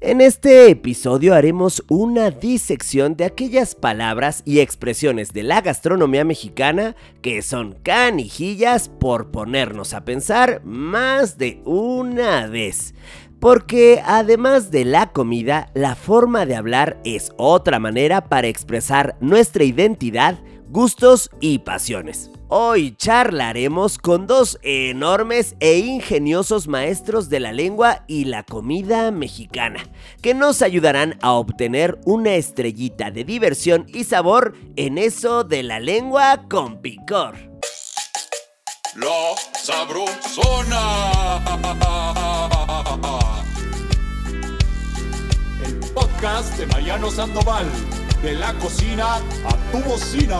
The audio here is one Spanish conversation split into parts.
En este episodio haremos una disección de aquellas palabras y expresiones de la gastronomía mexicana que son canijillas por ponernos a pensar más de una vez. Porque además de la comida, la forma de hablar es otra manera para expresar nuestra identidad, gustos y pasiones. Hoy charlaremos con dos enormes e ingeniosos maestros de la lengua y la comida mexicana, que nos ayudarán a obtener una estrellita de diversión y sabor en eso de la lengua con picor. La sabrosona. El podcast de Mariano Sandoval, de la cocina a tu bocina.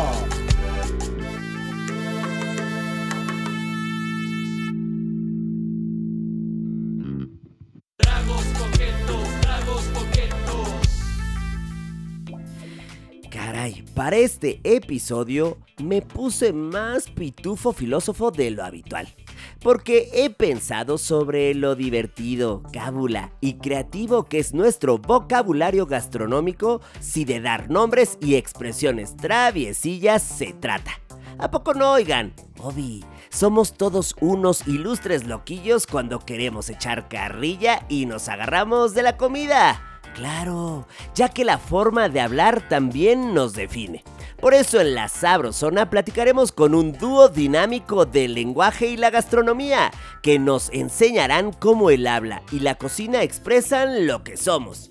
Para este episodio me puse más pitufo filósofo de lo habitual. Porque he pensado sobre lo divertido, cábula y creativo que es nuestro vocabulario gastronómico si de dar nombres y expresiones traviesillas se trata. ¿A poco no oigan? Obi, somos todos unos ilustres loquillos cuando queremos echar carrilla y nos agarramos de la comida. Claro, ya que la forma de hablar también nos define. Por eso en la Sabrosona platicaremos con un dúo dinámico del lenguaje y la gastronomía, que nos enseñarán cómo el habla y la cocina expresan lo que somos.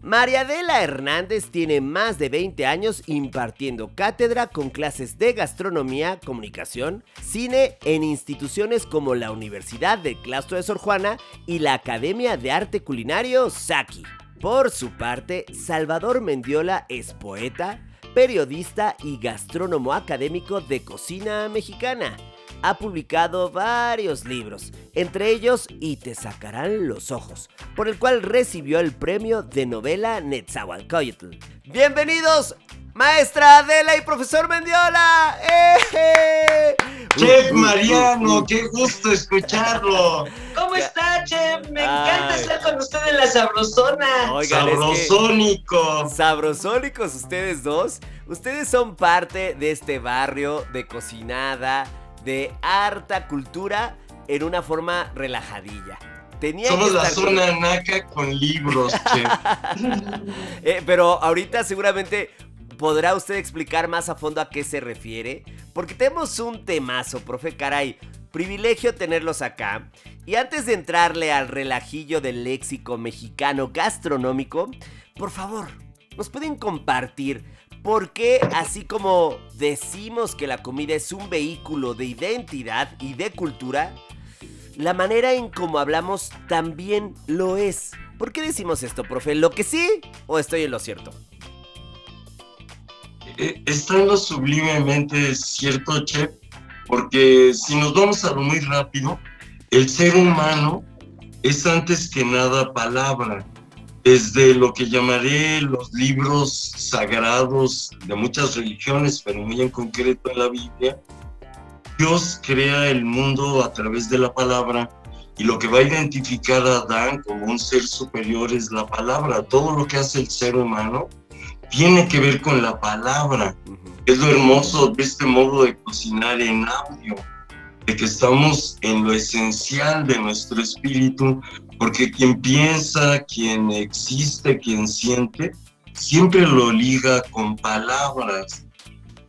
María Adela Hernández tiene más de 20 años impartiendo cátedra con clases de gastronomía, comunicación, cine en instituciones como la Universidad de Claustro de Sor Juana y la Academia de Arte Culinario Saki. Por su parte, Salvador Mendiola es poeta, periodista y gastrónomo académico de cocina mexicana. Ha publicado varios libros, entre ellos Y te sacarán los ojos, por el cual recibió el premio de novela Netzahualcoyotl. Bienvenidos Maestra Adela y profesor Mendiola. ¡Eh! Chef Mariano, qué gusto escucharlo. ¿Cómo está, Chef? Me encanta estar con usted en la sabrosona. Oigan, Sabrosónicos. sabrosónicos ustedes dos. Ustedes son parte de este barrio de cocinada, de harta cultura en una forma relajadilla. Somos la zona naca con libros, chef. Eh, pero ahorita seguramente ¿Podrá usted explicar más a fondo a qué se refiere? Porque tenemos un temazo, profe, caray. Privilegio tenerlos acá. Y antes de entrarle al relajillo del léxico mexicano gastronómico, por favor, ¿nos pueden compartir por qué, así como decimos que la comida es un vehículo de identidad y de cultura, la manera en cómo hablamos también lo es? ¿Por qué decimos esto, profe? ¿Lo que sí o estoy en lo cierto? Eh, está en lo sublimemente cierto, Chef, porque si nos vamos a lo muy rápido, el ser humano es antes que nada palabra. Desde lo que llamaré los libros sagrados de muchas religiones, pero muy en concreto en la Biblia, Dios crea el mundo a través de la palabra y lo que va a identificar a Adán como un ser superior es la palabra. Todo lo que hace el ser humano tiene que ver con la palabra. Es lo hermoso de este modo de cocinar en audio, de que estamos en lo esencial de nuestro espíritu, porque quien piensa, quien existe, quien siente, siempre lo liga con palabras.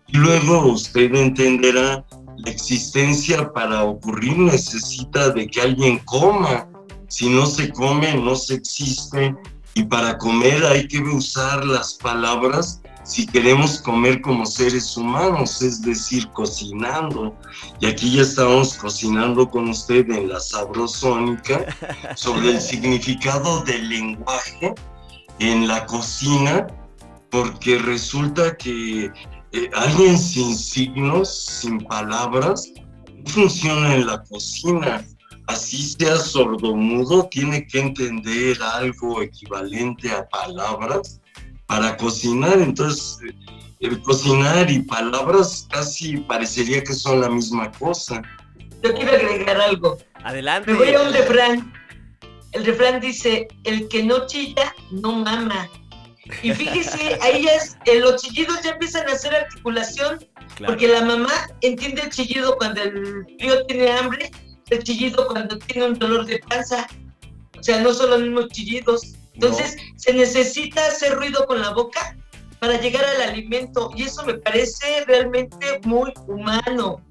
Y luego usted entenderá, la existencia para ocurrir necesita de que alguien coma. Si no se come, no se existe y para comer hay que usar las palabras si queremos comer como seres humanos, es decir, cocinando. Y aquí ya estamos cocinando con usted en la sabrosónica sobre el significado del lenguaje en la cocina, porque resulta que eh, alguien sin signos, sin palabras, funciona en la cocina así sea sordomudo, tiene que entender algo equivalente a palabras para cocinar. Entonces, el cocinar y palabras casi parecería que son la misma cosa. Yo quiero agregar algo. Adelante. Me voy a un refrán el refrán dice, el que no chilla, no mama. Y fíjese, ahí ya es, eh, los chillidos ya empiezan a hacer articulación, porque la mamá entiende el chillido cuando el crío tiene hambre, el chillido cuando tiene un dolor de panza. O sea, no son los mismos chillidos. Entonces, se necesita hacer ruido con la boca para llegar al alimento. Y eso me parece realmente muy humano.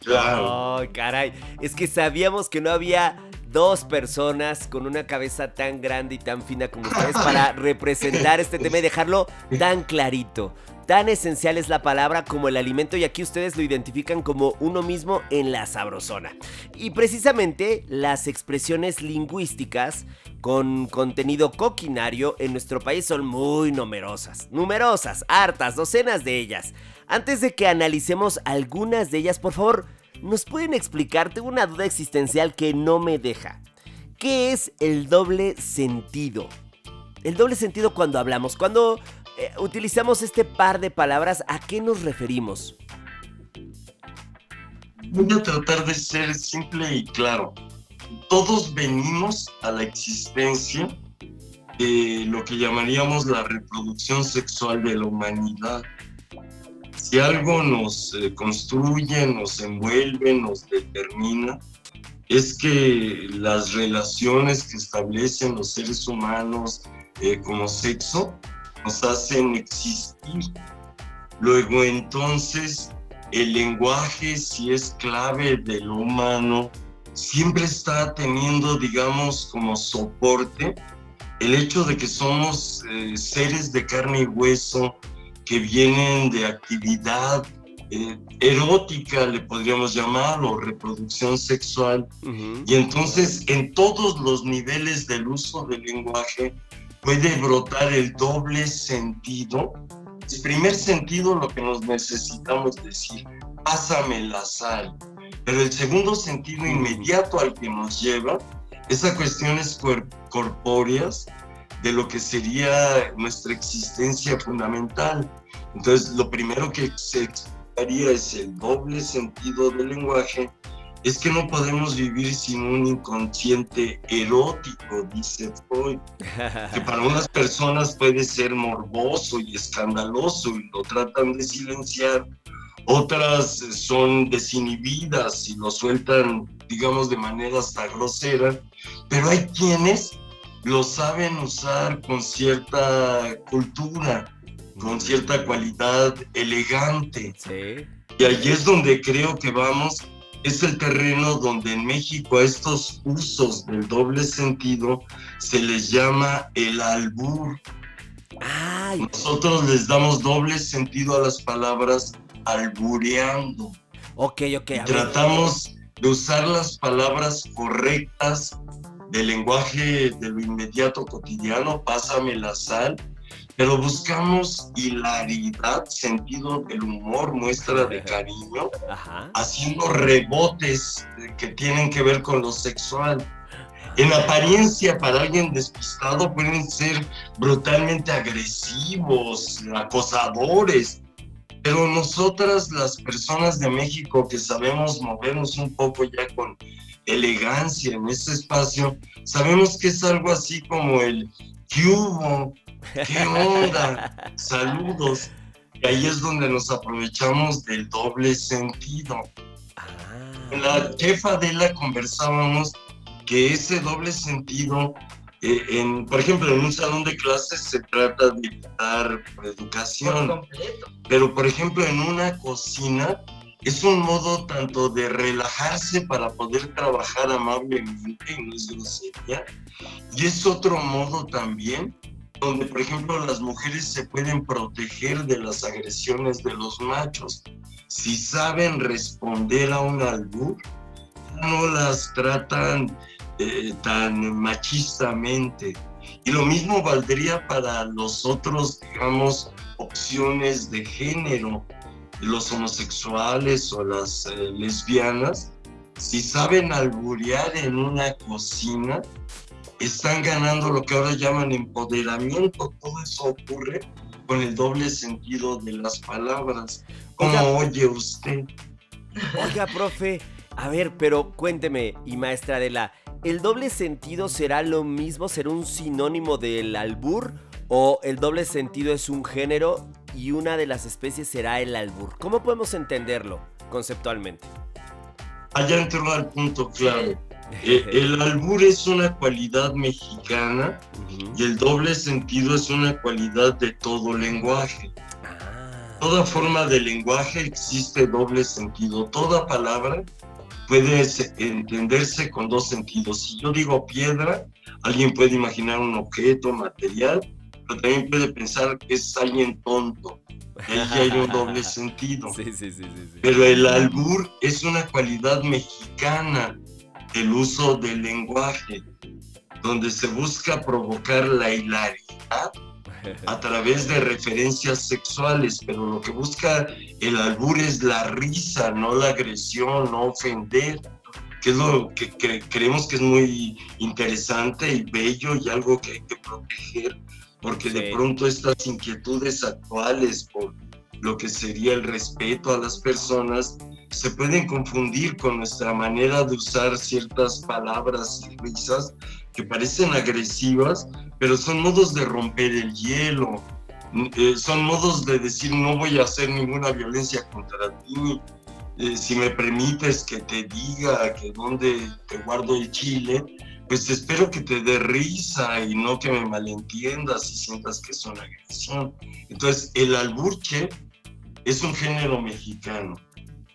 Claro. Ay, caray. Es que sabíamos que no había dos personas con una cabeza tan grande y tan fina como ustedes para representar este tema y dejarlo tan clarito. Tan esencial es la palabra como el alimento y aquí ustedes lo identifican como uno mismo en la sabrosona. Y precisamente las expresiones lingüísticas con contenido coquinario en nuestro país son muy numerosas. Numerosas, hartas, docenas de ellas. Antes de que analicemos algunas de ellas, por favor, ¿nos pueden explicar? Tengo una duda existencial que no me deja. ¿Qué es el doble sentido? El doble sentido cuando hablamos, cuando eh, utilizamos este par de palabras, ¿a qué nos referimos? Voy a tratar de ser simple y claro. Todos venimos a la existencia de lo que llamaríamos la reproducción sexual de la humanidad si algo nos eh, construye, nos envuelve, nos determina, es que las relaciones que establecen los seres humanos eh, como sexo nos hacen existir. Luego entonces el lenguaje, si es clave de lo humano, siempre está teniendo, digamos, como soporte el hecho de que somos eh, seres de carne y hueso, que vienen de actividad eh, erótica, le podríamos llamar, o reproducción sexual. Y entonces en todos los niveles del uso del lenguaje puede brotar el doble sentido. El primer sentido, lo que nos necesitamos decir, pásame la sal. Pero el segundo sentido inmediato al que nos lleva es a cuestiones corpóreas de lo que sería nuestra existencia fundamental. Entonces, lo primero que se explicaría es el doble sentido del lenguaje, es que no podemos vivir sin un inconsciente erótico, dice Freud, que para unas personas puede ser morboso y escandaloso y lo tratan de silenciar, otras son desinhibidas y lo sueltan, digamos, de manera hasta grosera, pero hay quienes lo saben usar con cierta cultura, con cierta cualidad elegante. Y ahí es donde creo que vamos, es el terreno donde en México a estos usos del doble sentido se les llama el albur. Nosotros les damos doble sentido a las palabras albureando. Ok, ok. tratamos de usar las palabras correctas del lenguaje de lo inmediato cotidiano, pásame la sal, pero buscamos hilaridad, sentido del humor, muestra de cariño, haciendo rebotes que tienen que ver con lo sexual. En apariencia, para alguien despistado, pueden ser brutalmente agresivos, acosadores, pero nosotras, las personas de México que sabemos movernos un poco ya con elegancia en ese espacio, sabemos que es algo así como el ¿qué hubo? ¿Qué onda? Saludos. Y ahí es donde nos aprovechamos del doble sentido. En la jefa de la conversábamos que ese doble sentido, eh, en, por ejemplo, en un salón de clases se trata de dar educación, pero por ejemplo en una cocina es un modo tanto de relajarse para poder trabajar amablemente y no es grosería, y es otro modo también donde, por ejemplo, las mujeres se pueden proteger de las agresiones de los machos. Si saben responder a un albur, no las tratan eh, tan machistamente. Y lo mismo valdría para los otros, digamos, opciones de género los homosexuales o las eh, lesbianas, si saben alburear en una cocina, están ganando lo que ahora llaman empoderamiento. Todo eso ocurre con el doble sentido de las palabras. ¿Cómo oye usted? Oiga, profe, A ver, pero cuénteme, y maestra Adela, ¿el doble sentido será lo mismo, será un sinónimo del albur? ¿O el doble sentido es un género y una de las especies será el albur? ¿Cómo podemos entenderlo conceptualmente? Allá entró al punto claro. Eh, el albur es una cualidad mexicana y el doble sentido es una cualidad de todo lenguaje. Ah. Toda forma de lenguaje existe doble sentido. Toda palabra puede entenderse con dos sentidos. Si yo digo piedra, alguien puede imaginar un objeto material, pero también puede pensar que es alguien tonto. Ahí hay un doble sentido. pero el albur es una cualidad mexicana el uso del lenguaje, donde se busca provocar la hilaridad a través de referencias sexuales, pero lo que busca el albur es la risa, no la agresión, no ofender, que es lo que, creemos que es muy interesante y bello y algo que hay que proteger, porque de pronto estas inquietudes actuales por lo que sería el respeto a las personas se pueden confundir con nuestra manera de usar ciertas palabras y risas que parecen agresivas, pero son modos de romper el hielo, eh, son modos de decir no voy a hacer ninguna violencia contra ti, eh, si me permites que te diga que dónde te guardo el chile, pues espero que te dé risa y no que me malentiendas y sientas que es una agresión. Entonces, el alburche es un género mexicano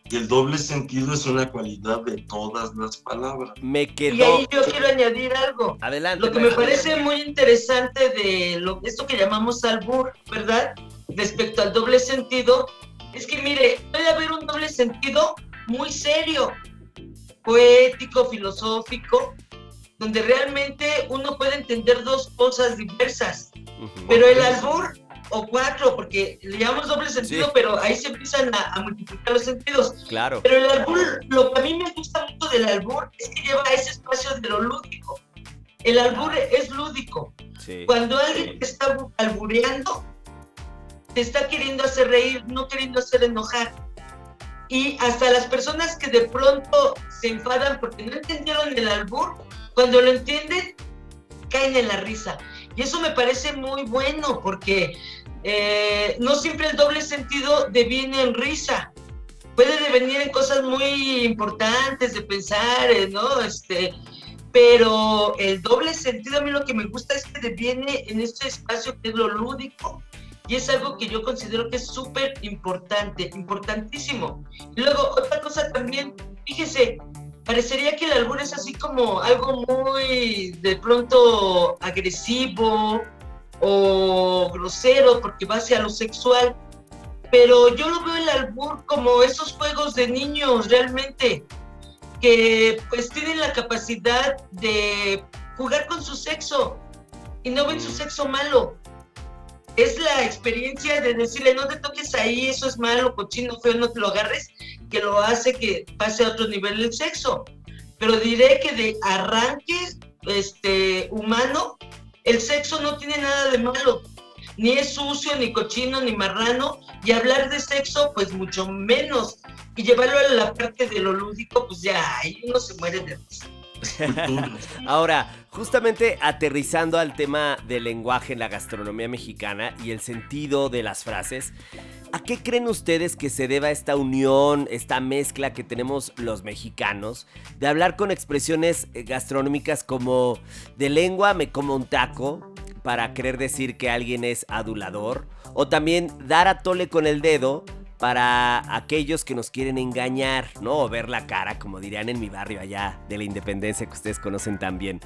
y el doble sentido es una cualidad de todas las palabras. Me quedó... Y ahí yo quiero añadir algo. Adelante. Lo que me parece muy interesante de lo, esto que llamamos albur, ¿verdad? Respecto al doble sentido, es que mire, puede haber un doble sentido muy serio, poético, filosófico, donde realmente uno puede entender dos cosas diversas. Pero el albur o cuatro, porque le llamamos doble sentido, pero ahí se empiezan a, multiplicar los sentidos. Claro. Pero el albur, lo que a mí me gusta mucho del albur es que lleva ese espacio de lo lúdico. El albur es lúdico. Cuando alguien te está albureando, te está queriendo hacer reír, no queriendo hacer enojar. Y hasta las personas que de pronto se enfadan porque no entendieron el albur, cuando lo entienden, caen en la risa. Y eso me parece muy bueno porque eh, no siempre el doble sentido deviene en risa. Puede devenir en cosas muy importantes de pensar, eh, ¿no? Este, pero el doble sentido a mí lo que me gusta es que deviene en este espacio que es lo lúdico. Y es algo que yo considero que es súper importante, importantísimo. Y luego, otra cosa también, fíjese, parecería que el albur es así como algo muy de pronto agresivo o grosero porque va hacia lo sexual. Pero yo lo veo el albur como esos juegos de niños realmente que pues tienen la capacidad de jugar con su sexo y no ven su sexo malo. Es la experiencia de decirle no te toques ahí, eso es malo, cochino, feo, no te lo agarres que lo hace que pase a otro nivel el sexo. Pero diré que de arranque este, humano, el sexo no tiene nada de malo. Ni es sucio, ni cochino, ni marrano. Y hablar de sexo, pues mucho menos. Y llevarlo a la parte de lo lúdico, pues ya, ahí uno se muere de risa. Ahora, justamente aterrizando al tema del lenguaje en la gastronomía mexicana y el sentido de las frases, ¿a qué creen ustedes que se deba esta unión, esta mezcla que tenemos los mexicanos de hablar con expresiones eh, gastronómicas como de lengua me como un taco para querer decir que alguien es adulador? O también dar a tole con el dedo para aquellos que nos quieren engañar, ¿no? O ver la cara, como dirían en mi barrio allá de la independencia que ustedes conocen también.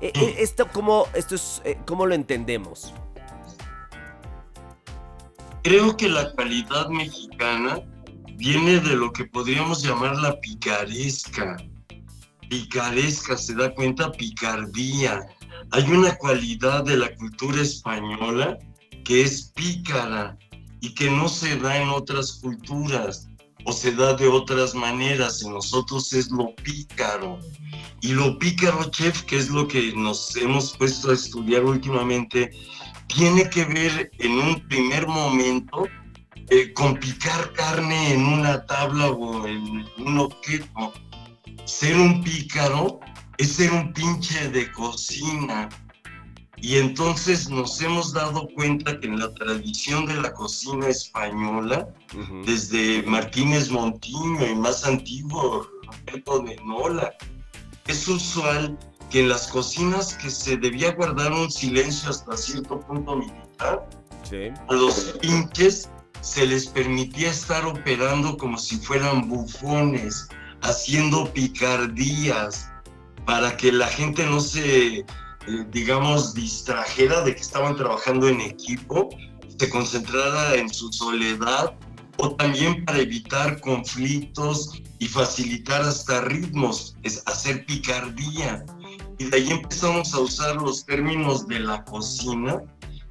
Eh, eh, esto, ¿cómo, esto es, eh, ¿Cómo lo entendemos? Creo que la calidad mexicana viene de lo que podríamos llamar la picaresca. Picaresca, ¿se da cuenta? Picardía. Hay una cualidad de la cultura española que es pícara y que no se da en otras culturas o se da de otras maneras. En nosotros es lo pícaro. Y lo pícaro, chef, que es lo que nos hemos puesto a estudiar últimamente, tiene que ver en un primer momento eh, con picar carne en una tabla o en un objeto. ser un pícaro es ser un pinche de cocina. Y entonces nos hemos dado cuenta que en la tradición de la cocina española, desde Martínez Montiño y más antiguo, Roberto de Nola, es usual que en las cocinas que se debía guardar un silencio hasta cierto punto militar, a los pinches se les permitía estar operando como si fueran bufones, haciendo picardías, para que la gente no se eh, digamos, distrajera de que estaban trabajando en equipo, se concentrara en su soledad o también para evitar conflictos y facilitar hasta ritmos, es hacer picardía. Y de ahí empezamos a usar los términos de la cocina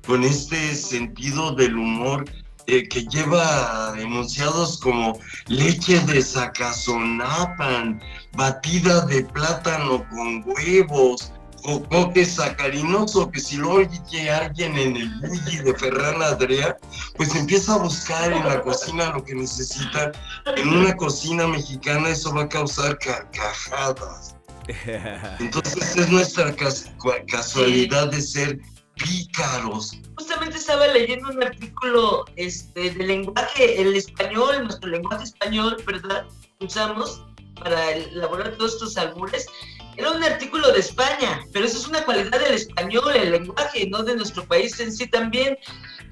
con este sentido del humor eh, que lleva enunciados como leche de sacazonapan, batida de plátano con huevos, que sacarinoso que si lo oye alguien en el bully de Ferran Adrià, pues empieza a buscar en la cocina lo que necesita. En una cocina mexicana eso va a causar carcajadas. Entonces es nuestra casualidad de ser pícaros. Justamente estaba leyendo un artículo este, de lenguaje, el español, nuestro lenguaje español, ¿verdad? Usamos para elaborar todos estos albures era un artículo de España, pero eso es una cualidad del español, el lenguaje, no de nuestro país en sí también.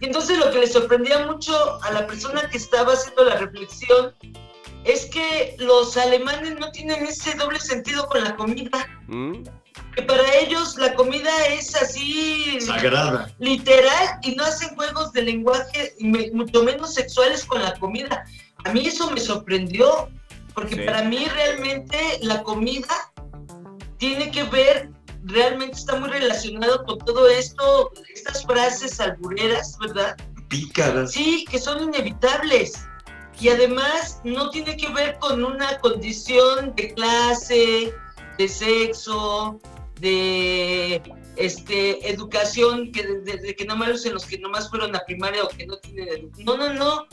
Y entonces lo que le sorprendía mucho a la persona que estaba haciendo la reflexión es que los alemanes no tienen ese doble sentido con la comida. ¿Mm? Que para ellos la comida es así. Sagrada. Literal, y no hacen juegos de lenguaje, mucho menos sexuales con la comida. A mí eso me sorprendió, porque para mí realmente la comida tiene que ver, realmente está muy relacionado con todo esto, estas frases albureras, ¿verdad? Pícaras. Sí, que son inevitables. Y además no tiene que ver con una condición de clase, de sexo, de este, educación, que de, que nomás en los que nomás fueron a primaria o que no tienen No, no, no.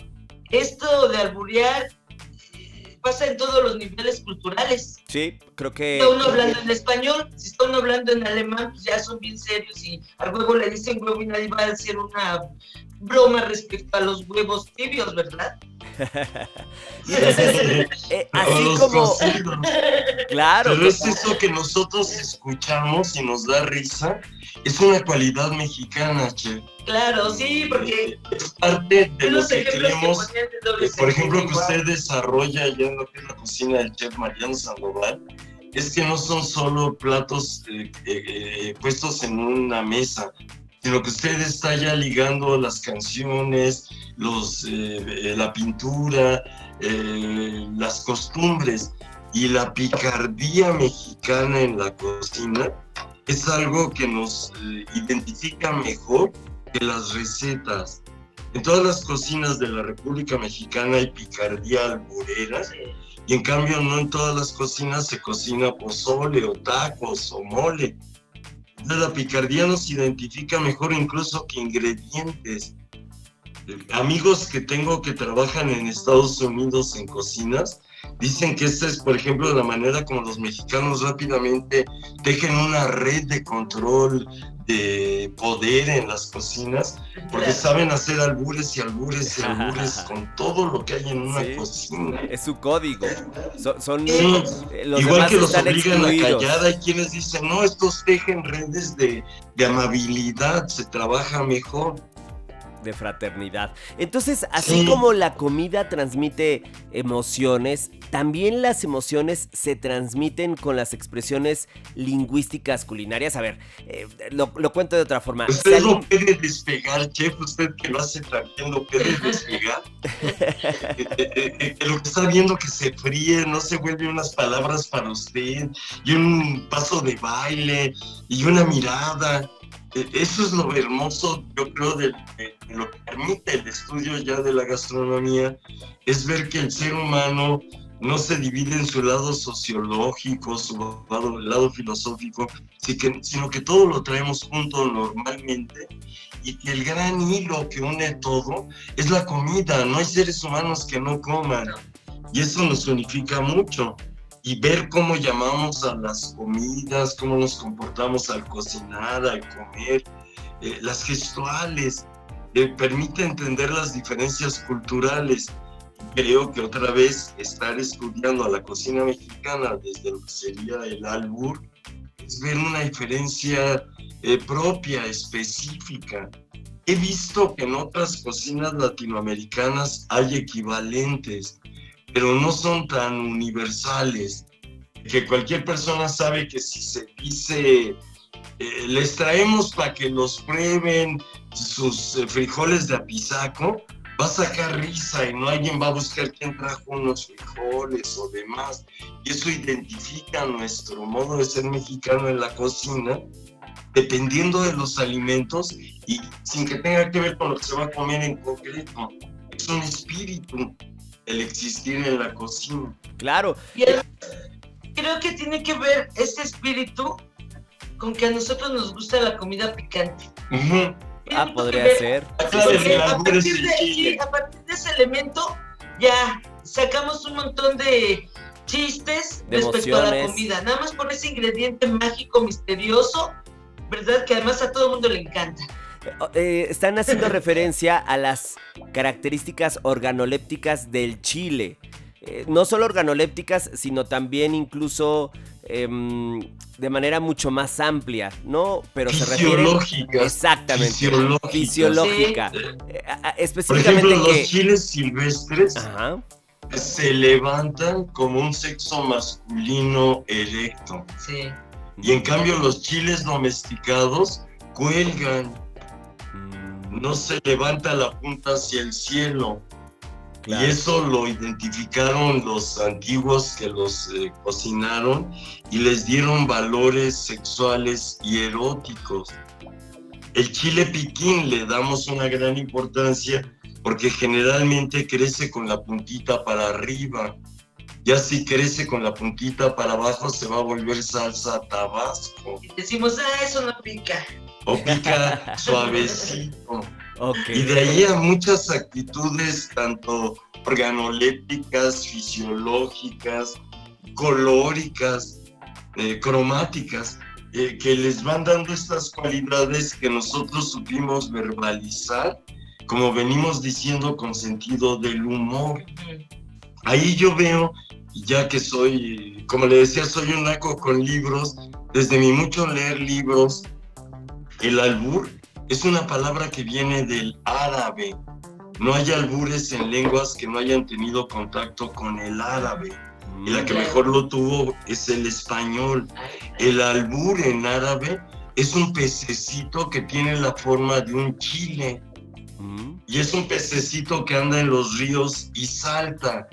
Esto de alburear pasa en todos los niveles culturales. Sí, creo que... Está uno hablando en español, si está uno hablando en alemán, pues ya son bien serios y al huevo le dicen huevo y nadie va a decir una broma respecto a los huevos tibios, ¿verdad? Eh, así como... Claro. Pero es eso que nosotros escuchamos y nos da risa, es una cualidad mexicana, che. Claro, sí, porque es parte de lo que queremos, eh, por ejemplo, que usted desarrolla ya en lo que es la cocina del chef Mariano Sandoval, es que no son solo platos eh, puestos en una mesa, sino que usted está ya ligando las canciones, los, eh, la pintura, eh, las costumbres y la picardía mexicana en la cocina es algo que nos eh, identifica mejor que las recetas. En todas las cocinas de la República Mexicana hay picardía alburera y en cambio no en todas las cocinas se cocina pozole o tacos o mole la picardía nos identifica mejor incluso que ingredientes. Amigos que tengo que trabajan en Estados Unidos en cocinas, dicen que esta es, por ejemplo, la manera como los mexicanos rápidamente tejen una red de control de poder en las cocinas, porque saben hacer albures y albures y albures con todo lo que hay en una cocina. Es su código. son eh, Igual que los obligan a callar, hay quienes dicen, no, estos tejen redes de, de amabilidad, se trabaja mejor de fraternidad. Entonces, así como la comida transmite emociones, también las emociones se transmiten con las expresiones lingüísticas culinarias. A ver, eh, lo, cuento de otra forma. ¿Usted no puede despegar, chef? ¿Usted que lo hace también no puede despegar? Eh, eh, lo que está viendo que se fríe, no se vuelve unas palabras para usted, y un paso de baile, y una mirada. E, eso es lo hermoso, yo creo, de, lo que permite el estudio ya de la gastronomía, es ver que el ser humano no se divide en su lado sociológico, su lado, lado filosófico, sino que todo lo traemos junto normalmente y que el gran hilo que une todo es la comida. No hay seres humanos que no coman y eso nos unifica mucho. Y ver cómo llamamos a las comidas, cómo nos comportamos al cocinar, al comer, eh, las gestuales, eh, permite entender las diferencias culturales. Creo que otra vez estar estudiando a la cocina mexicana desde lo que sería el albur es ver una diferencia eh, propia, específica. He visto que en otras cocinas latinoamericanas hay equivalentes, pero no son tan universales, que cualquier persona sabe que si se dice, eh, les traemos para que los prueben sus eh, frijoles de apizaco, va a sacar risa y no alguien va a buscar quién trajo unos frijoles o demás. Y eso identifica nuestro modo de ser mexicano en la cocina, dependiendo de los alimentos y sin que tenga que ver con lo que se va a comer en concreto. Es un espíritu el existir en la cocina. Claro. Y creo que tiene que ver ese espíritu con que a nosotros nos gusta la comida picante. Ah, podría ser. a, partir de, a partir de ese elemento, ya sacamos un montón de chistes respecto a la comida. Nada más por ese ingrediente mágico, misterioso, ¿verdad? Que además a todo el mundo le encanta. Eh, están haciendo referencia a las características organolépticas del chile. Eh, no solo organolépticas, sino también incluso em, de manera mucho más amplia, ¿no? Pero se refiere exactamente fisiológica. Eh, específicamente Por ejemplo, los chiles silvestres se levantan como un sexo masculino erecto. Sí. Y en cambio los chiles domesticados cuelgan. No se levanta la punta hacia el cielo. Y eso lo identificaron los antiguos que los eh, cocinaron y les dieron valores sexuales y eróticos. El chile piquín le damos una gran importancia porque generalmente crece con la puntita para arriba. Ya si crece con la puntita para abajo se va a volver salsa tabasco. Decimos, ah, eso no pica. O pica suavecito. Y de ahí a muchas actitudes, tanto organolépticas, fisiológicas, colóricas, eh, cromáticas, eh, que les van dando estas cualidades que nosotros supimos verbalizar, como venimos diciendo con sentido del humor. Ahí yo veo, ya que soy, como le decía, soy un naco con libros, desde mi mucho leer libros, el albur es una palabra que viene del árabe. No hay albures en lenguas que no hayan tenido contacto con el árabe. Y la que mejor lo tuvo es el español. El albur en árabe es un pececito que tiene la forma de un chile. Mm. Y es un pececito que anda en los ríos y salta.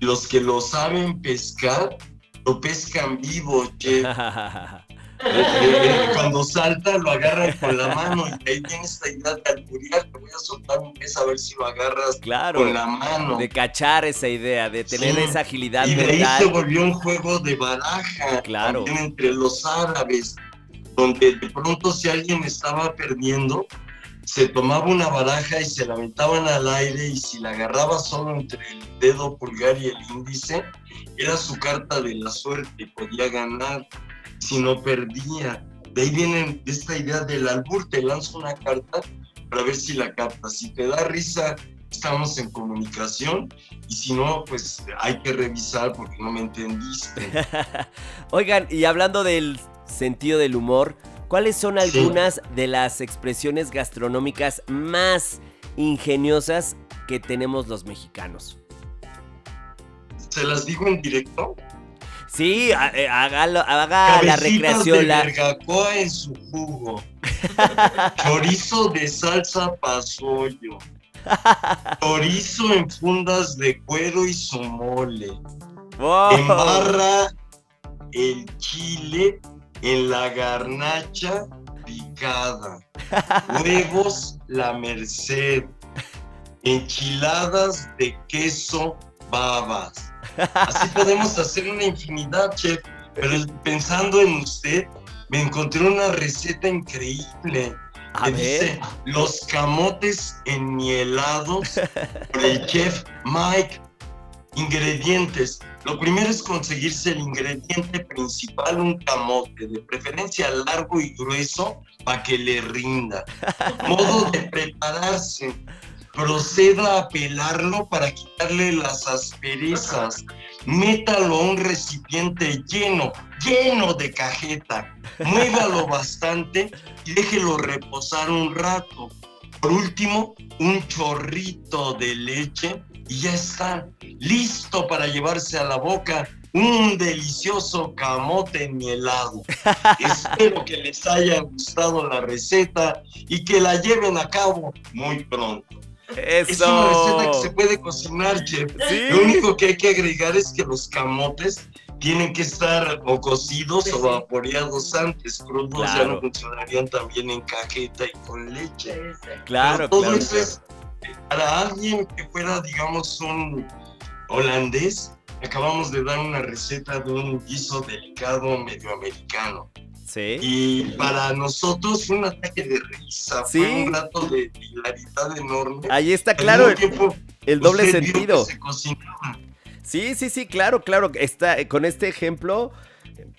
Los que lo saben pescar, lo pescan vivo, che. cuando salta lo agarran con la mano y ahí tiene esta idea de alburiar, te voy a soltar un pez a ver si lo agarras con la mano. De cachar esa idea, de tener esa agilidad y de ahí se volvió un juego de baraja claro. entre los árabes, donde de pronto si alguien estaba perdiendo, se tomaba una baraja y se la aventaban al aire y si la agarraba solo entre el dedo pulgar y el índice, era su carta de la suerte y podía ganar si no perdía. De ahí viene esta idea del albur, te lanzo una carta para ver si la captas. Si te da risa, estamos en comunicación y si no, pues hay que revisar porque no me entendiste. Oigan, y hablando del sentido del humor, ¿cuáles son algunas de las expresiones gastronómicas más ingeniosas que tenemos los mexicanos? ¿Se las digo en directo? Sí, eh, haga la recreación. De la... en su jugo. Chorizo de salsa pasoyo. Chorizo en fundas de cuero y su mole. Embarra el chile en la garnacha picada. Huevos la merced. Enchiladas de queso babas Así podemos hacer una infinidad, chef. Pero pensando en usted, me encontré una receta increíble. que dice los camotes enmielados por el chef Mike. Ingredientes: Lo primero es conseguirse el ingrediente principal, un camote, de preferencia largo y grueso, para que le rinda. Modo de prepararse. Proceda a pelarlo para quitarle las asperezas. Métalo a un recipiente lleno, lleno de cajeta. Muévalo bastante y déjelo reposar un rato. Por último, un chorrito de leche y ya está listo para llevarse a la boca un delicioso camote en mi helado. Espero que les haya gustado la receta y que la lleven a cabo muy pronto. Eso. Es una receta que se puede cocinar, chef. Lo único que hay que agregar es que los camotes tienen que estar o cocidos Sí, o vaporeados antes, crudos ya no funcionarían también en cajeta y con leche. Claro, Pero todo claro. eso es para alguien que fuera, digamos, un holandés. Acabamos de dar una receta de un guiso delicado medio americano. Sí. Y para nosotros fue un ataque de risa, Sí. fue un rato de hilaridad enorme. Ahí está claro el, tiempo, el doble sentido. se. Sí, sí, sí, claro, claro. Está, con este ejemplo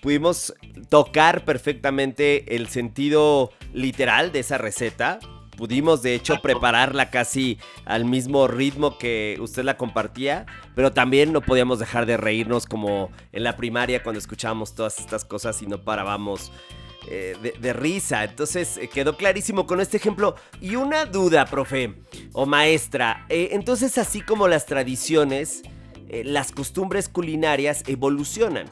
pudimos tocar perfectamente el sentido literal de esa receta. Pudimos, de hecho, prepararla casi al mismo ritmo que usted la compartía, pero también no podíamos dejar de reírnos como en la primaria cuando escuchábamos todas estas cosas y no parábamos eh, de, de risa. Entonces eh, quedó clarísimo con este ejemplo. Y una duda, profe o maestra. eh, entonces, así como las tradiciones, las costumbres culinarias evolucionan.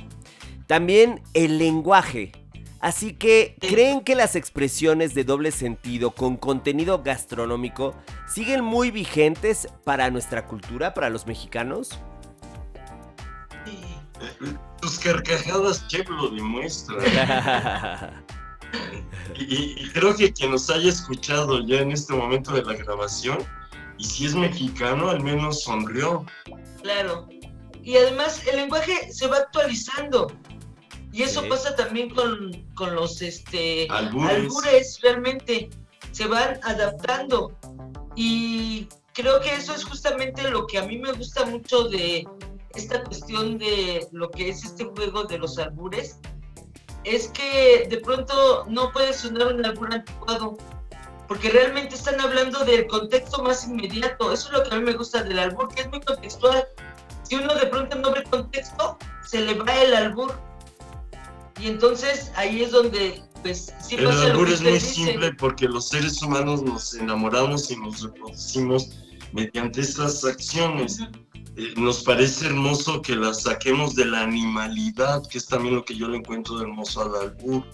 También el lenguaje. Así que. ¿creen que las expresiones de doble sentido con contenido gastronómico siguen muy vigentes para nuestra cultura, para los mexicanos? Tus carcajadas, chef, lo demuestran. Y, y creo que quien nos haya escuchado ya en este momento de la grabación, y si es mexicano, al menos sonrió. Claro. Y además el lenguaje se va actualizando. Y eso Sí. pasa también con, con los este, Albures. albures, realmente. Se van adaptando. Y creo que eso es justamente lo que a mí me gusta mucho de esta cuestión de lo que es este juego de los albures. Es que de pronto no puede sonar un albur anticuado. Porque realmente están hablando del contexto más inmediato. Eso es lo que a mí me gusta del albur, que es muy contextual. Si uno de pronto no ve contexto, se le va el albur. Y entonces ahí es donde, pues, sí El que es muy dice. simple porque los seres humanos nos enamoramos y nos reproducimos mediante estas acciones. Eh, nos parece hermoso que las saquemos de la animalidad, que es también lo que yo le encuentro de hermoso al albur,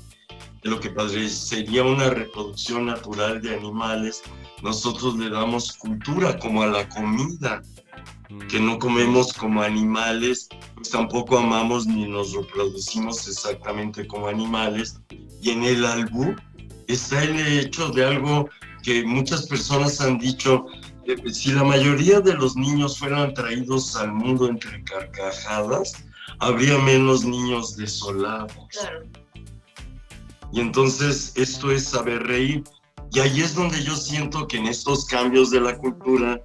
de lo que parecería una reproducción natural de animales. Nosotros le damos cultura como a la comida, que no comemos como animales, pues tampoco amamos ni nos reproducimos exactamente como animales. Y en el albur está el hecho de algo que muchas personas han dicho, eh, si la mayoría de los niños fueran traídos al mundo entre carcajadas, habría menos niños desolados. Claro. Y entonces esto es saber reír. Y ahí es donde yo siento que en estos cambios de la cultura,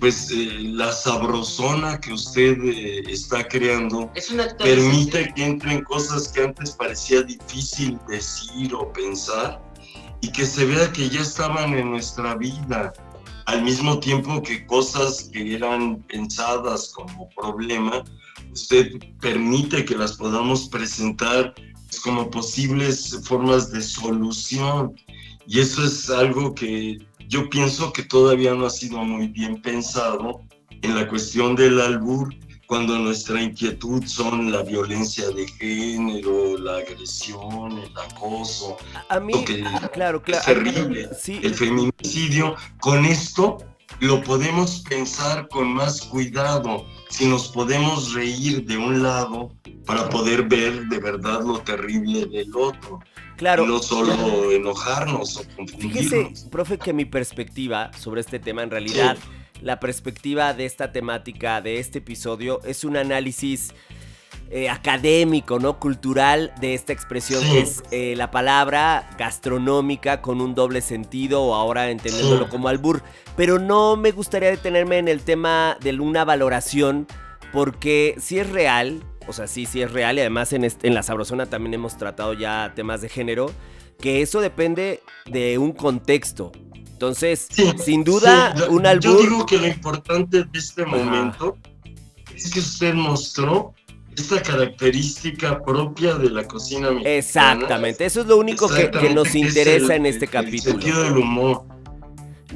pues eh, la sabrosona que usted eh, está creando Es permite que entren cosas que antes parecía difícil decir o pensar y que se vea que ya estaban en nuestra vida, al mismo tiempo que cosas que eran pensadas como problema, usted permite que las podamos presentar como posibles formas de solución. Y eso es algo que yo pienso que todavía no ha sido muy bien pensado en la cuestión del albur, cuando nuestra inquietud son la violencia de género, la agresión, el acoso, A mí, lo que claro, es claro. terrible, Sí, el feminicidio. Con esto lo podemos pensar con más cuidado, si nos podemos reír de un lado para poder ver de verdad lo terrible del otro, claro. y no solo enojarnos o confundirnos. Fíjese, profe, que mi perspectiva sobre este tema, en realidad, la perspectiva de esta temática, de este episodio, es un análisis eh, académico, ¿no? Cultural de esta expresión Sí. que es eh, la palabra gastronómica con un doble sentido o ahora entendiéndolo Sí. como albur. Pero no me gustaría detenerme en el tema de una valoración porque si es real, o sea, sí, sí es real, y además en, en la Sabrosona también hemos tratado ya temas de género, que eso depende de un contexto. Entonces, sin duda, un albur... Yo digo que lo importante de este momento es que usted mostró esta característica propia de la cocina mexicana. Exactamente, eso es lo único que, nos interesa en este capítulo. El sentido del humor.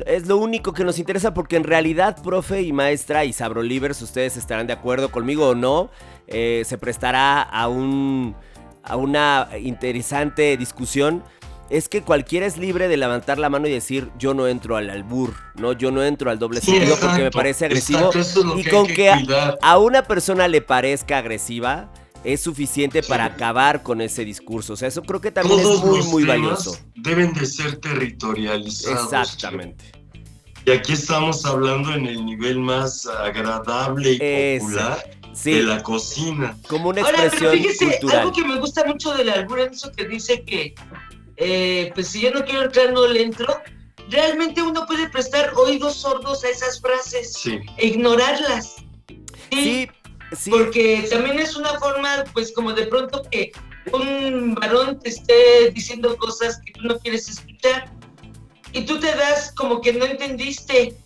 Es lo único que nos interesa porque en realidad, profe y maestra y Sabrolivers, ustedes estarán de acuerdo conmigo o no, eh, se prestará a, un, a una interesante discusión. Es que cualquiera es libre de levantar la mano y decir yo no entro al albur, no, yo no entro al doble sentido porque me parece agresivo. y con que, a, una persona le parezca agresiva, es suficiente para acabar con ese discurso. O sea, eso creo que también es muy, muy valioso. Deben de ser territorializados. Exactamente. Y aquí estamos hablando en el nivel más agradable y popular de la cocina. Como una expresión Ahora, pero fíjese, Algo que me gusta mucho del albur es eso que dice que, eh, pues si yo no quiero entrar, no le entro. Realmente uno puede prestar oídos sordos a esas frases e ignorarlas. sí porque también es una forma, pues como de pronto que un varón te esté diciendo cosas que tú no quieres escuchar y tú te das como que no entendiste.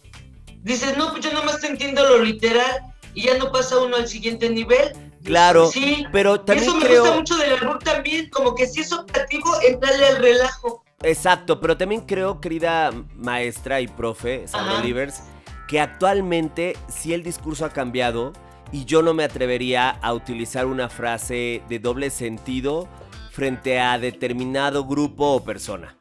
Dices, no, pues yo nomás te entiendo lo literal y ya no pasa uno al siguiente nivel. Claro, sí, pero también eso me gusta mucho del albur también, como que si es operativo, entrarle al relajo. Exacto, pero también creo, querida maestra y profe, Sandra Olivers, que actualmente si el discurso ha cambiado y yo no me atrevería a utilizar una frase de doble sentido frente a determinado grupo o persona.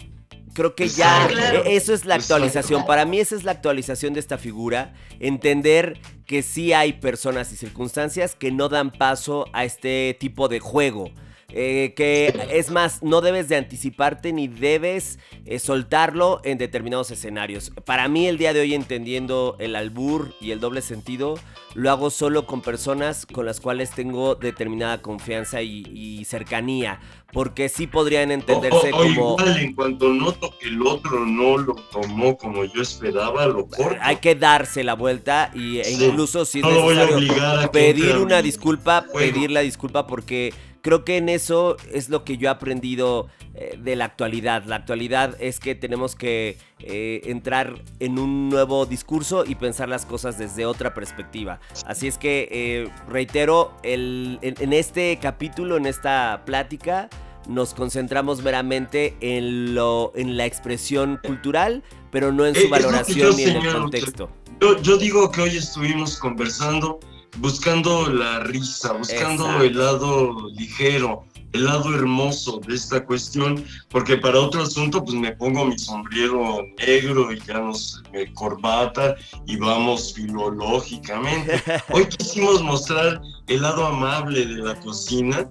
Creo que ya eso es la actualización. Para mí esa es la actualización de esta figura. Entender que sí hay personas y circunstancias que no dan paso a este tipo de juego. Eh, que es más, no debes de anticiparte ni debes eh, soltarlo en determinados escenarios. Para mí el día de hoy entendiendo el albur y el doble sentido, lo hago solo con personas con las cuales tengo determinada confianza y, cercanía, porque sí podrían entenderse como... Igual, en cuanto noto que el otro no lo tomó como yo esperaba, lo corto. Hay que darse la vuelta y, e incluso si es necesario pedir una disculpa, pedir la disculpa porque creo que en eso es lo que yo he aprendido eh, de la actualidad. La actualidad es que tenemos que eh, entrar en un nuevo discurso y pensar las cosas desde otra perspectiva. Así es que eh, reitero, en, este capítulo, en esta plática, nos concentramos meramente en, lo, en la expresión cultural, pero no en su valoración ni en el contexto. Yo, yo digo que hoy estuvimos conversando buscando la risa, buscando el lado ligero, el lado hermoso de esta cuestión, porque para otro asunto pues me pongo mi sombrero negro y ya nos corbata y vamos filológicamente. Hoy quisimos mostrar el lado amable de la cocina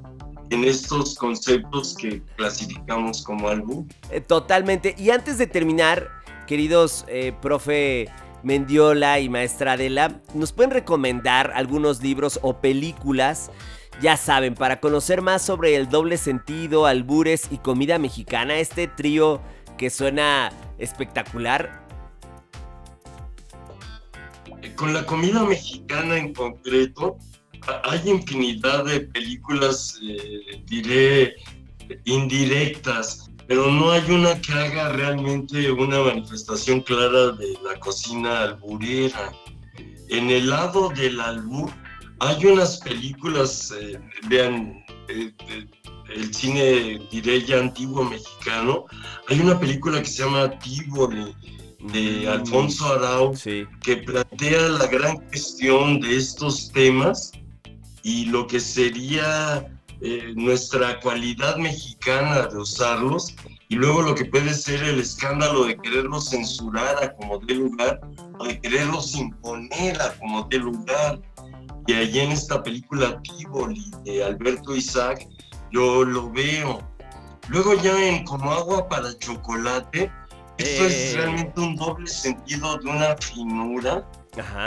en estos conceptos que clasificamos como algo. Eh, totalmente. Y antes de terminar, queridos eh, profe Mendiola y Maestra Adela, ¿nos pueden recomendar algunos libros o películas? Ya saben, para conocer más sobre el doble sentido, albures y comida mexicana, este trío que suena espectacular. Con la comida mexicana en concreto, hay infinidad de películas, eh, diré, indirectas pero no hay una que haga realmente una manifestación clara de la cocina alburera. En el lado del albur hay unas películas, eh, vean, eh, eh, el cine, diré ya antiguo mexicano, hay una película que se llama Tívoli, de mm. Alfonso Arau, que plantea la gran cuestión de estos temas y lo que sería eh, nuestra cualidad mexicana de usarlos y luego lo que puede ser el escándalo de quererlos censurar a como de lugar o de quererlos imponer a como de lugar. Y allí en esta película Tivoli de Alberto Isaac, yo lo veo. Luego ya en Como agua para chocolate, esto es eh. realmente un doble sentido de una finura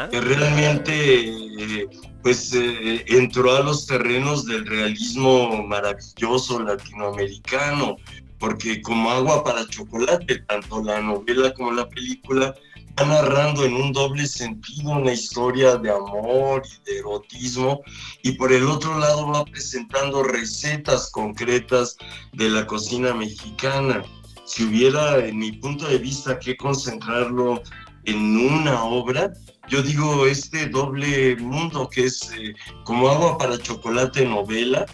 que realmente pues eh, entró a los terrenos del realismo maravilloso latinoamericano, porque como agua para chocolate, tanto la novela como la película va narrando en un doble sentido una historia de amor y de erotismo y por el otro lado va presentando recetas concretas de la cocina mexicana. Si hubiera, en mi punto de vista, que concentrarlo en una obra, yo digo este doble mundo que es eh, como agua para chocolate novela,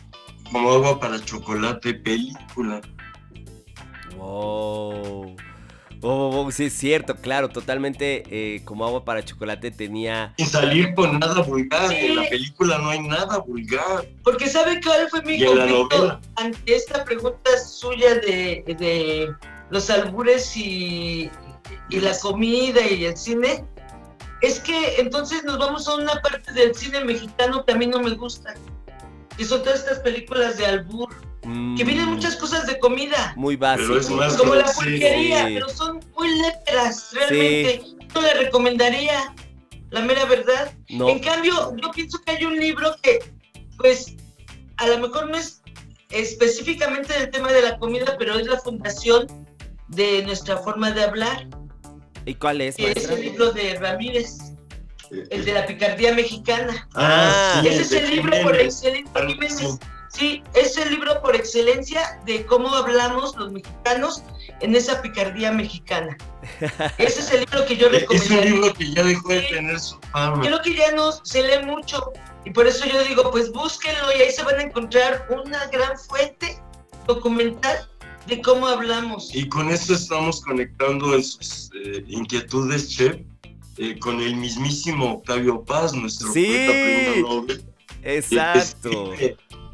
como agua para chocolate película. Wow. Oh, sí, es cierto, claro, totalmente eh, como agua para chocolate tenía... Sin salir con nada vulgar, en la película no hay nada vulgar. Porque ¿sabe cuál fue mi conflicto ante esta pregunta suya de, de los albures y, y la comida y el cine? Es que entonces nos vamos a una parte del cine mexicano que a mí no me gusta. Y son todas estas películas de albur que vienen muchas cosas de comida. Muy básicas. Como la pulquería, pero son muy letras, realmente. No le recomendaría, la mera verdad. En cambio, yo pienso que hay un libro que, pues, a lo mejor no es específicamente del tema de la comida, pero es la fundación de nuestra forma de hablar. ¿Y cuál es? Es el libro de Ramírez. El de la picardía mexicana. Ah, Ese es el libro por excelencia. Sí, es el libro por excelencia de cómo hablamos los mexicanos en esa picardía mexicana. Ese es el libro que yo recomiendo. Es un libro que ya dejó de tener su fama. Creo que ya no se lee mucho y por eso yo digo, pues búsquenlo y ahí se van a encontrar una gran fuente documental de cómo hablamos. Y con eso estamos conectando en sus eh, inquietudes, Chef, eh, con el mismísimo Octavio Paz, nuestro sí, poeta premio Nobel. Exacto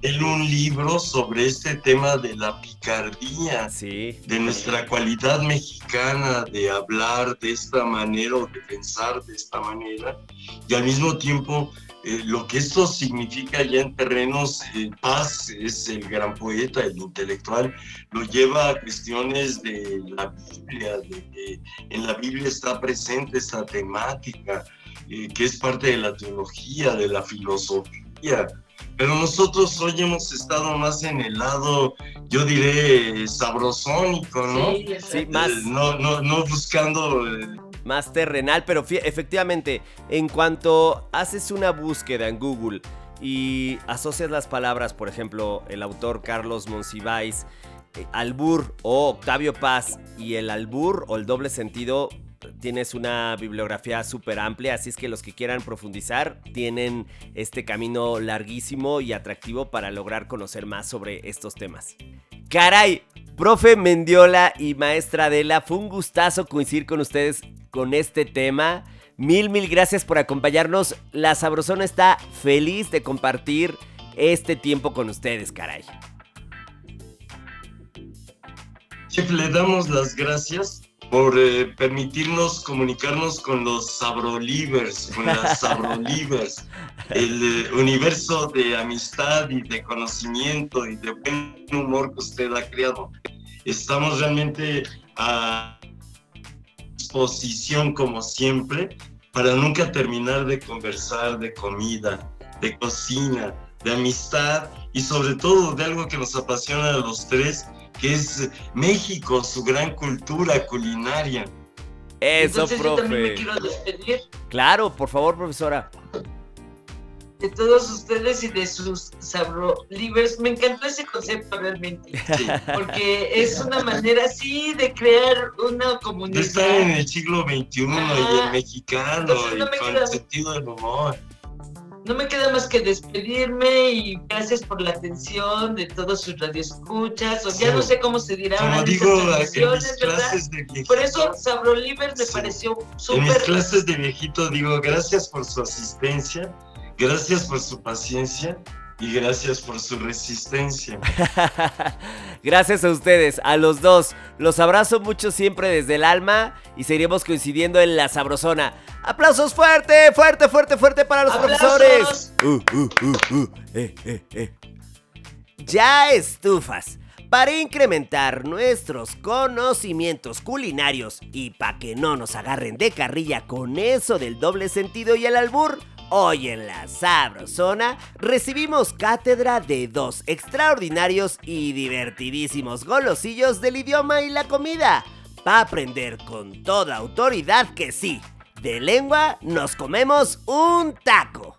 en un libro sobre este tema de la picardía, sí. de nuestra cualidad mexicana de hablar de esta manera o de pensar de esta manera, y al mismo tiempo eh, lo que esto significa ya en terrenos, eh, Paz es el gran poeta, el intelectual, lo lleva a cuestiones de la Biblia, de que en la Biblia está presente esta temática, eh, que es parte de la teología, de la filosofía, pero nosotros hoy hemos estado más en el lado, yo diré, sabrosónico, ¿no? Sí, más. Eh, no, no, no buscando... Más terrenal, pero efectivamente, en cuanto haces una búsqueda en Google y asocias las palabras, por ejemplo, el autor Carlos Monsiváis, eh, albur o Octavio Paz y el albur o el doble sentido tienes una bibliografía súper amplia, así es que los que quieran profundizar tienen este camino larguísimo y atractivo para lograr conocer más sobre estos temas. Caray, profe Mendiola y maestra Adela, fue un gustazo coincidir con ustedes con este tema. Mil, mil gracias por acompañarnos. La Sabrosona está feliz de compartir este tiempo con ustedes, caray. Chef, le damos las gracias por eh, permitirnos comunicarnos con los Sabrolivers, con las Sabrolivers, el eh, universo de amistad y de conocimiento y de buen humor que usted ha creado. Estamos realmente a disposición, como siempre, para nunca terminar de conversar de comida, de cocina, de amistad y sobre todo de algo que nos apasiona a los tres, que es México, su gran cultura culinaria. Eso, Entonces, profe. Yo también me quiero despedir. Claro, por favor, profesora. De todos ustedes y de sus sabrolivers. Me encantó ese concepto realmente. Porque es una manera así de crear una comunidad. De estar en el siglo XXI y el mexicano no y me con queda- el sentido del humor. No me queda más que despedirme y gracias por la atención de todos sus radioescuchas. O ya no sé cómo se dirá Como digo, en mis transmisiones, ¿verdad? clases de viejito, Por eso Sabrolivers me Sí. pareció en mis súper. clases de viejito digo, gracias por su asistencia, gracias por su paciencia y gracias por su resistencia. Gracias a ustedes, a los dos. Los abrazo mucho siempre desde el alma y seguiremos coincidiendo en la sabrosona. ¡Aplausos fuerte, fuerte, fuerte, fuerte para los ¡Aplausos! profesores! Uh, uh, uh, uh, eh, eh, eh. Ya estufas. Para incrementar nuestros conocimientos culinarios y para que no nos agarren de carrilla con eso del doble sentido y el albur, hoy en la Sabrosona recibimos cátedra de dos extraordinarios y divertidísimos golosillos del idioma y la comida. va a aprender con toda autoridad que sí, de lengua nos comemos un taco.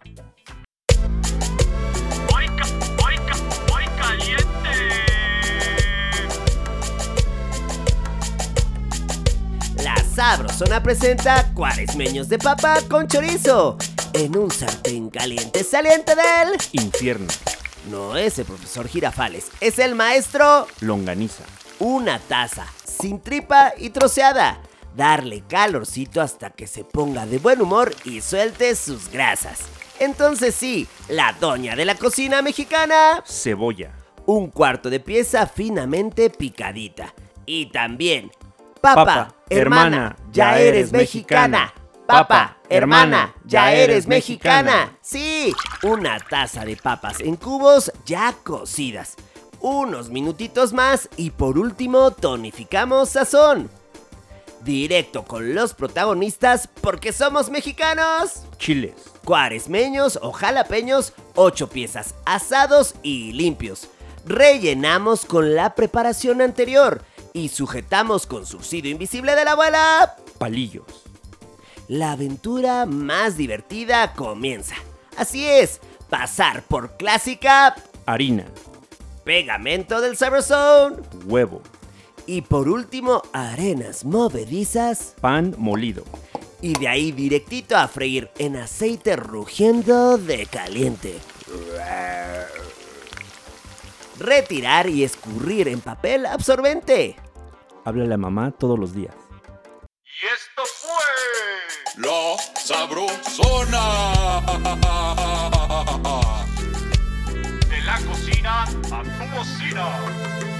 Sabrosona presenta cuaresmeños de papa con chorizo en un sartén caliente saliente del Infierno. No es el profesor Girafales, es el maestro Longaniza. una taza, sin tripa y troceada. Darle calorcito hasta que se ponga de buen humor y suelte sus grasas. Entonces sí, la doña de la cocina mexicana, Cebolla. un cuarto de pieza finamente picadita. Y también, papa, Papa, hermana, ya eres mexicana. Papa, hermana, ya eres mexicana. Sí, una taza de papas en cubos ya cocidas. Unos minutitos más y por último tonificamos sazón. Directo con los protagonistas porque somos mexicanos. Chiles. Cuaresmeños o jalapeños, 8 piezas asados y limpios. Rellenamos con la preparación anterior y sujetamos con subsidio invisible de la abuela. Palillos. La aventura más divertida comienza. Así es, pasar por clásica, Harina. pegamento del Cyberzone Huevo. y por último arenas movedizas Pan molido. y de ahí directito a freír en aceite rugiendo de caliente. Retirar y escurrir en papel absorbente. Háblale a mamá todos los días. Y esto fue La Sabrosona. de la cocina a tu bocina.